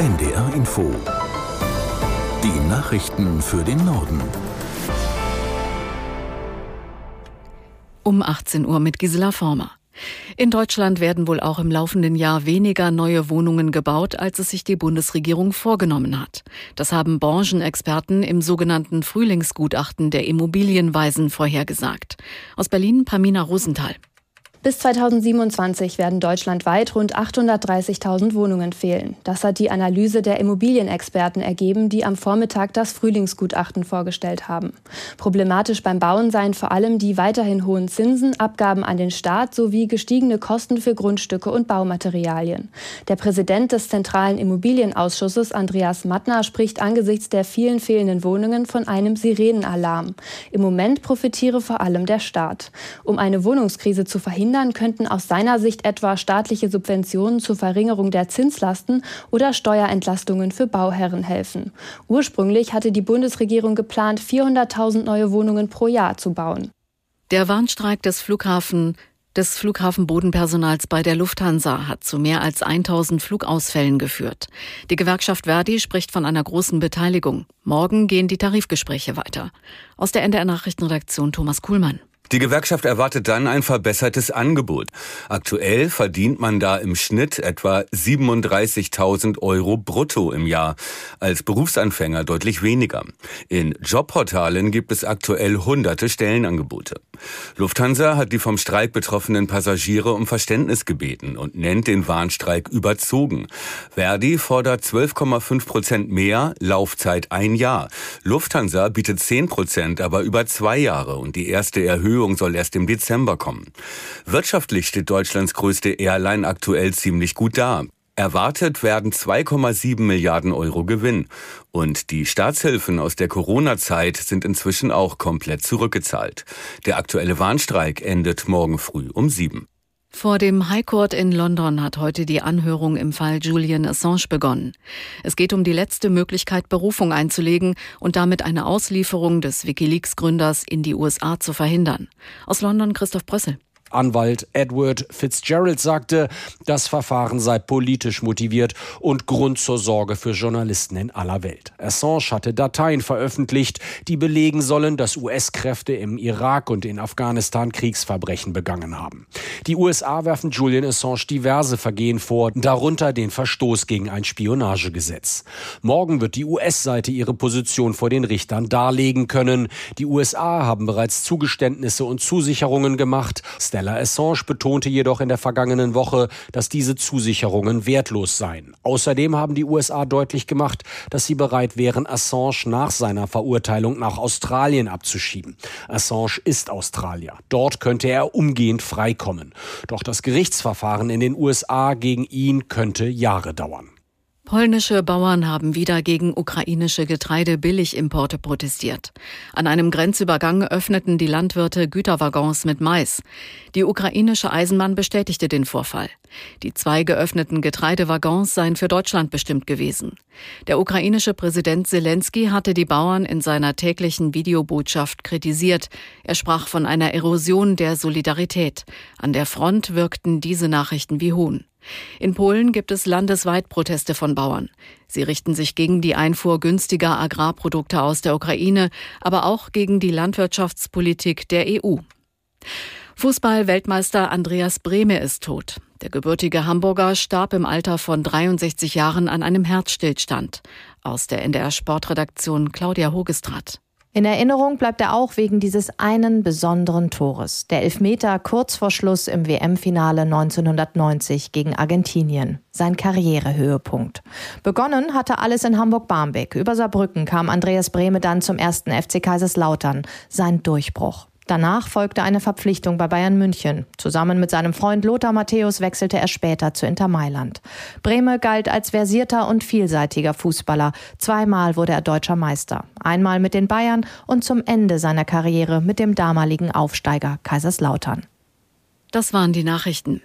NDR Info. Die Nachrichten für den Norden. Um 18 Uhr mit Gisela Former. In Deutschland werden wohl auch im laufenden Jahr weniger neue Wohnungen gebaut, als es sich die Bundesregierung vorgenommen hat. Das haben Branchenexperten im sogenannten Frühlingsgutachten der Immobilienweisen vorhergesagt. Aus Berlin Pamina Rosenthal. Bis 2027 werden deutschlandweit rund 830.000 Wohnungen fehlen. Das hat die Analyse der Immobilienexperten ergeben, die am Vormittag das Frühlingsgutachten vorgestellt haben. Problematisch beim Bauen seien vor allem die weiterhin hohen Zinsen, Abgaben an den Staat sowie gestiegene Kosten für Grundstücke und Baumaterialien. Der Präsident des Zentralen Immobilienausschusses, Andreas Mattner, spricht angesichts der vielen fehlenden Wohnungen von einem Sirenenalarm. Im Moment profitiere vor allem der Staat. Um eine Wohnungskrise zu verhindern, verhindern könnten aus seiner Sicht etwa staatliche Subventionen zur Verringerung der Zinslasten oder Steuerentlastungen für Bauherren helfen. Ursprünglich hatte die Bundesregierung geplant, 400.000 neue Wohnungen pro Jahr zu bauen. Der Warnstreik des Flughafen des Flughafenbodenpersonals bei der Lufthansa hat zu mehr als 1000 Flugausfällen geführt. Die Gewerkschaft Verdi spricht von einer großen Beteiligung. Morgen gehen die Tarifgespräche weiter. Aus der NDR Nachrichtenredaktion Thomas Kuhlmann. Die Gewerkschaft erwartet dann ein verbessertes Angebot. Aktuell verdient man da im Schnitt etwa 37.000 Euro brutto im Jahr. Als Berufsanfänger deutlich weniger. In Jobportalen gibt es aktuell hunderte Stellenangebote. Lufthansa hat die vom Streik betroffenen Passagiere um Verständnis gebeten und nennt den Warnstreik überzogen. Verdi fordert 12,5 Prozent mehr, Laufzeit ein Jahr. Lufthansa bietet 10 Prozent, aber über zwei Jahre und die erste Erhöhung soll erst im Dezember kommen. Wirtschaftlich steht Deutschlands größte Airline aktuell ziemlich gut da. Erwartet werden 2,7 Milliarden Euro Gewinn. Und die Staatshilfen aus der Corona-Zeit sind inzwischen auch komplett zurückgezahlt. Der aktuelle Warnstreik endet morgen früh um sieben. Vor dem High Court in London hat heute die Anhörung im Fall Julian Assange begonnen. Es geht um die letzte Möglichkeit, Berufung einzulegen und damit eine Auslieferung des Wikileaks-Gründers in die USA zu verhindern. Aus London Christoph Brössel. Anwalt Edward Fitzgerald sagte, das Verfahren sei politisch motiviert und Grund zur Sorge für Journalisten in aller Welt. Assange hatte Dateien veröffentlicht, die belegen sollen, dass US-Kräfte im Irak und in Afghanistan Kriegsverbrechen begangen haben. Die USA werfen Julian Assange diverse Vergehen vor, darunter den Verstoß gegen ein Spionagegesetz. Morgen wird die US-Seite ihre Position vor den Richtern darlegen können. Die USA haben bereits Zugeständnisse und Zusicherungen gemacht. Stella Assange betonte jedoch in der vergangenen Woche, dass diese Zusicherungen wertlos seien. Außerdem haben die USA deutlich gemacht, dass sie bereit wären, Assange nach seiner Verurteilung nach Australien abzuschieben. Assange ist Australier. Dort könnte er umgehend freikommen. Doch das Gerichtsverfahren in den USA gegen ihn könnte Jahre dauern. Polnische Bauern haben wieder gegen ukrainische Getreidebilligimporte protestiert. An einem Grenzübergang öffneten die Landwirte Güterwaggons mit Mais. Die ukrainische Eisenbahn bestätigte den Vorfall. Die zwei geöffneten Getreidewaggons seien für Deutschland bestimmt gewesen. Der ukrainische Präsident Zelensky hatte die Bauern in seiner täglichen Videobotschaft kritisiert. Er sprach von einer Erosion der Solidarität. An der Front wirkten diese Nachrichten wie Hohn. In Polen gibt es landesweit Proteste von Bauern. Sie richten sich gegen die Einfuhr günstiger Agrarprodukte aus der Ukraine, aber auch gegen die Landwirtschaftspolitik der EU. Fußball-Weltmeister Andreas Brehme ist tot. Der gebürtige Hamburger starb im Alter von 63 Jahren an einem Herzstillstand. Aus der NDR Sportredaktion Claudia Hogestrat. In Erinnerung bleibt er auch wegen dieses einen besonderen Tores. Der Elfmeter kurz vor Schluss im WM-Finale 1990 gegen Argentinien. Sein Karrierehöhepunkt. Begonnen hatte alles in Hamburg-Barmbek. Über Saarbrücken kam Andreas Brehme dann zum ersten FC Kaiserslautern. Sein Durchbruch. Danach folgte eine Verpflichtung bei Bayern München. Zusammen mit seinem Freund Lothar Matthäus wechselte er später zu Inter Mailand. Brehme galt als versierter und vielseitiger Fußballer. Zweimal wurde er deutscher Meister. Einmal mit den Bayern und zum Ende seiner Karriere mit dem damaligen Aufsteiger Kaiserslautern. Das waren die Nachrichten.